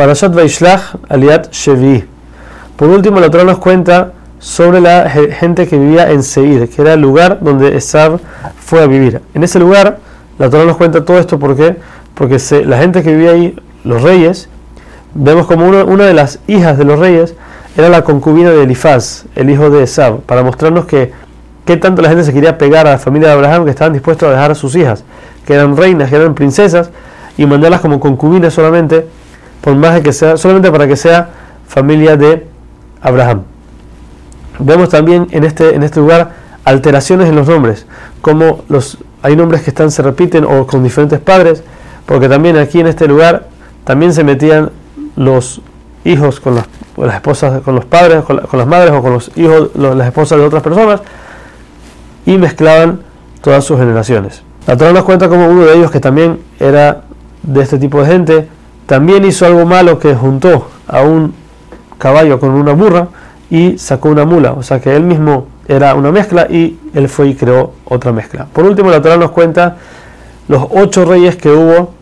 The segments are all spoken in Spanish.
Parashat Vaishlach Aliat Shevi. Por último, la Torah nos cuenta sobre la gente que vivía en Seir, que era el lugar donde Esab fue a vivir. En ese lugar, la Torah nos cuenta todo esto porque, porque la gente que vivía ahí, los reyes, vemos como una de las hijas de los reyes era la concubina de Elifaz, el hijo de Esab, para mostrarnos que qué tanto la gente se quería pegar a la familia de Abraham que estaban dispuestos a dejar a sus hijas, que eran reinas, que eran princesas, y mandarlas como concubinas solamente, por más de que sea, solamente para que sea familia de Abraham. Vemos también en este, en este lugar alteraciones en los nombres, como los, hay nombres que están, se repiten o con diferentes padres, porque también aquí en este lugar también se metían los hijos con las, las esposas, con los padres, con, las madres o con los hijos, las esposas de otras personas y mezclaban todas sus generaciones. La Torah nos cuenta como uno de ellos que también era de este tipo de gente, también hizo algo malo que juntó a un caballo con una burra y sacó una mula, o sea que él mismo era una mezcla y él fue y creó otra mezcla. Por último, la Torah nos cuenta los ocho reyes que hubo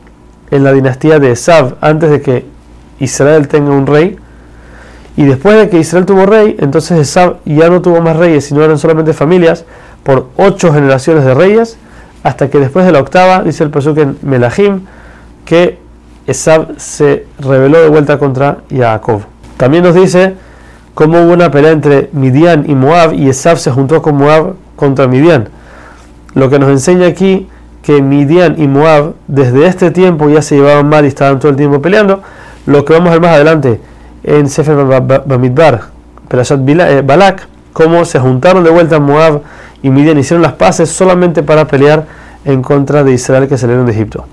en la dinastía de Esab antes de que Israel tenga un rey. Y después de que Israel tuvo rey, entonces Esab ya no tuvo más reyes, sino eran solamente familias por ocho generaciones de reyes, hasta que después de la octava, dice el Pasuk en Melahim, que Esab se rebeló de vuelta contra Jacob. También nos dice cómo hubo una pelea entre Midian y Moab y Esab se juntó con Moab contra Midian. Lo que nos enseña aquí que Midian y Moab desde este tiempo ya se llevaban mal y estaban todo el tiempo peleando. Lo que vamos a ver más adelante en Sefer Bamidbar, Perashat eh, Balak, cómo se juntaron de vuelta Moab y Midian hicieron las paces solamente para pelear en contra de Israel que salieron de Egipto.